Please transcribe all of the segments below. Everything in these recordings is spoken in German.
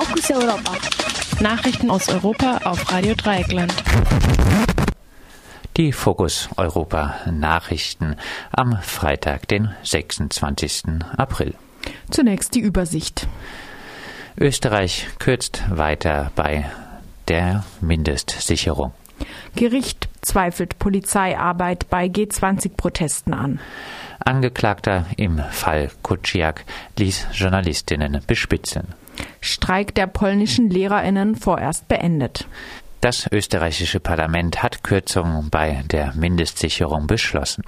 Fokus Europa. Nachrichten aus Europa auf Radio Dreieckland. Die Fokus Europa Nachrichten am Freitag, den 26. April. Zunächst die Übersicht. Österreich kürzt weiter bei der Mindestsicherung. Gericht zweifelt Polizeiarbeit bei G20-Protesten an. Angeklagter im Fall Kuciak ließ Journalistinnen bespitzeln. Streik der polnischen Lehrerinnen vorerst beendet. Das österreichische Parlament hat Kürzungen bei der Mindestsicherung beschlossen.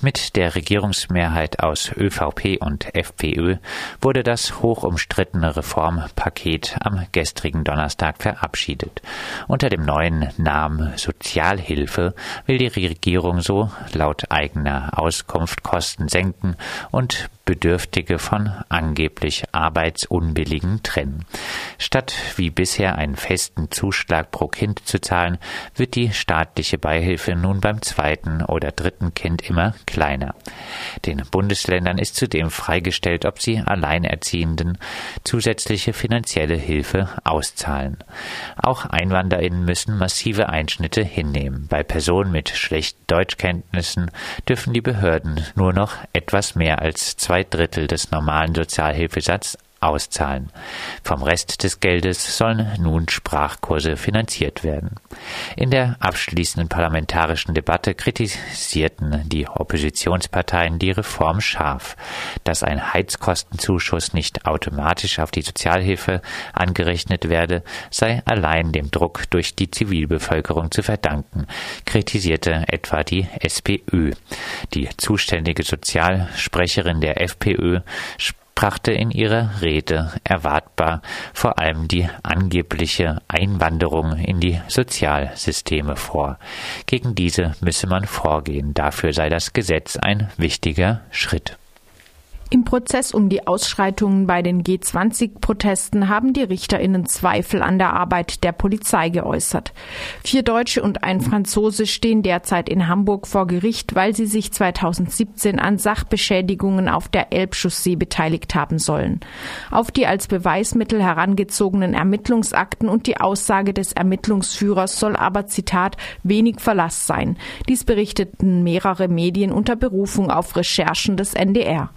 Mit der Regierungsmehrheit aus ÖVP und FPÖ wurde das hoch umstrittene Reformpaket am gestrigen Donnerstag verabschiedet. Unter dem neuen Namen Sozialhilfe will die Regierung so laut eigener Auskunft Kosten senken und Bedürftige von angeblich Arbeitsunbilligen trennen. Statt wie bisher einen festen Zuschlag pro Kind zu zahlen, wird die staatliche Beihilfe nun beim zweiten oder dritten Kind immer kleiner. Den Bundesländern ist zudem freigestellt, ob sie Alleinerziehenden zusätzliche finanzielle Hilfe auszahlen. Auch Einwanderinnen müssen massive Einschnitte hinnehmen. Bei Personen mit schlechten Deutschkenntnissen dürfen die Behörden nur noch etwas mehr als zwei zwei Drittel des normalen Sozialhilfesatzes auszahlen. Vom Rest des Geldes sollen nun Sprachkurse finanziert werden. In der abschließenden parlamentarischen Debatte kritisierten die Oppositionsparteien die Reform scharf. Dass ein Heizkostenzuschuss nicht automatisch auf die Sozialhilfe angerechnet werde, sei allein dem Druck durch die Zivilbevölkerung zu verdanken, kritisierte etwa die SPÖ. Die zuständige Sozialsprecherin der FPÖ brachte in ihrer Rede erwartbar vor allem die angebliche Einwanderung in die Sozialsysteme vor. Gegen diese müsse man vorgehen, dafür sei das Gesetz ein wichtiger Schritt. Im Prozess um die Ausschreitungen bei den G20-Protesten haben die Richterinnen Zweifel an der Arbeit der Polizei geäußert. Vier Deutsche und ein Franzose stehen derzeit in Hamburg vor Gericht, weil sie sich 2017 an Sachbeschädigungen auf der Elbchaussee beteiligt haben sollen. Auf die als Beweismittel herangezogenen Ermittlungsakten und die Aussage des Ermittlungsführers soll aber, Zitat, wenig Verlass sein. Dies berichteten mehrere Medien unter Berufung auf Recherchen des NDR.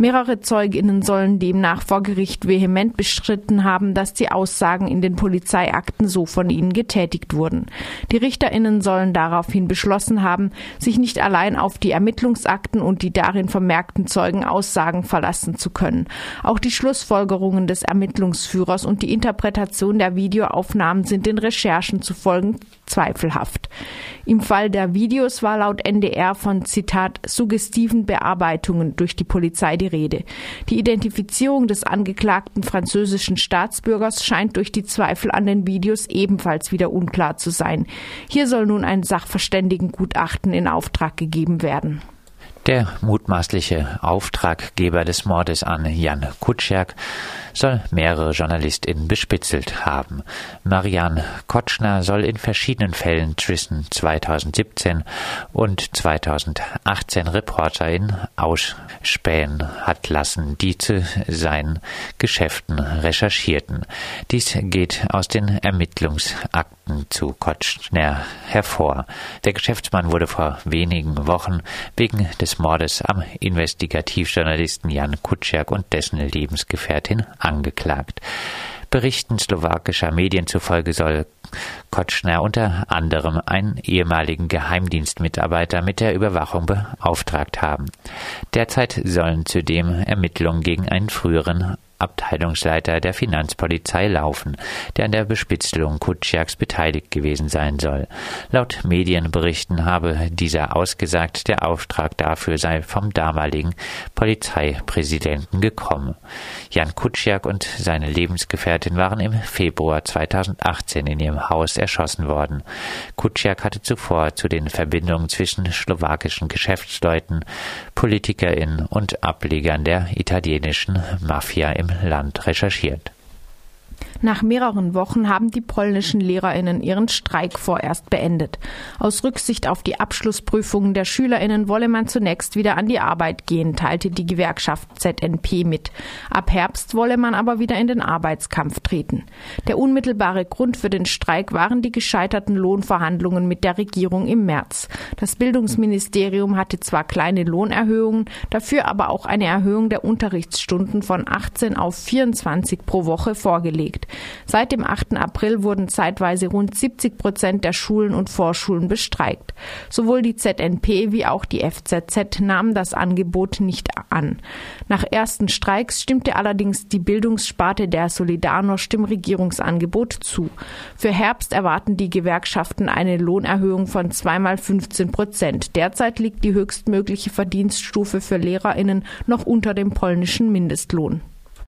Mehrere Zeuginnen sollen demnach vor Gericht vehement bestritten haben, dass die Aussagen in den Polizeiakten so von ihnen getätigt wurden. Die Richterinnen sollen daraufhin beschlossen haben, sich nicht allein auf die Ermittlungsakten und die darin vermerkten Zeugenaussagen verlassen zu können. Auch die Schlussfolgerungen des Ermittlungsführers und die Interpretation der Videoaufnahmen sind den Recherchen zufolge zweifelhaft. Im Fall der Videos war laut NDR von Zitat suggestiven Bearbeitungen durch die Polizei die Rede. Die Identifizierung des angeklagten französischen Staatsbürgers scheint durch die Zweifel an den Videos ebenfalls wieder unklar zu sein. Hier soll nun ein Sachverständigengutachten in Auftrag gegeben werden. Der mutmaßliche Auftraggeber des Mordes an Jan Kutscherk soll mehrere JournalistInnen bespitzelt haben. Marianne Kotschner soll in verschiedenen Fällen zwischen 2017 und 2018 ReporterInnen ausspähen hat lassen, die zu seinen Geschäften recherchierten. Dies geht aus den Ermittlungsakten zu Kotschner hervor. Der Geschäftsmann wurde vor wenigen Wochen wegen des Mordes am Investigativjournalisten Jan Kutscherk und dessen Lebensgefährtin angeklagt. Berichten slowakischer Medien zufolge soll Kotschner unter anderem einen ehemaligen Geheimdienstmitarbeiter mit der Überwachung beauftragt haben. Derzeit sollen zudem Ermittlungen gegen einen früheren Abteilungsleiter der Finanzpolizei laufen, der an der Bespitzelung Kutschiaks beteiligt gewesen sein soll. Laut Medienberichten habe dieser ausgesagt, der Auftrag dafür sei vom damaligen Polizeipräsidenten gekommen. Jan Kutschiak und seine Lebensgefährtin waren im Februar 2018 in ihrem Haus erschossen worden. Kutschiak hatte zuvor zu den Verbindungen zwischen slowakischen Geschäftsleuten, PolitikerInnen und Ablegern der italienischen Mafia im Land recherchiert. Nach mehreren Wochen haben die polnischen Lehrerinnen ihren Streik vorerst beendet. Aus Rücksicht auf die Abschlussprüfungen der Schülerinnen wolle man zunächst wieder an die Arbeit gehen, teilte die Gewerkschaft ZNP mit. Ab Herbst wolle man aber wieder in den Arbeitskampf treten. Der unmittelbare Grund für den Streik waren die gescheiterten Lohnverhandlungen mit der Regierung im März. Das Bildungsministerium hatte zwar kleine Lohnerhöhungen, dafür aber auch eine Erhöhung der Unterrichtsstunden von 18 auf 24 pro Woche vorgelegt. Seit dem 8. April wurden zeitweise rund 70 Prozent der Schulen und Vorschulen bestreikt. Sowohl die ZNP wie auch die FZZ nahmen das Angebot nicht an. Nach ersten Streiks stimmte allerdings die Bildungssparte der Solidarność dem Regierungsangebot zu. Für Herbst erwarten die Gewerkschaften eine Lohnerhöhung von zweimal 15 Prozent. Derzeit liegt die höchstmögliche Verdienststufe für LehrerInnen noch unter dem polnischen Mindestlohn.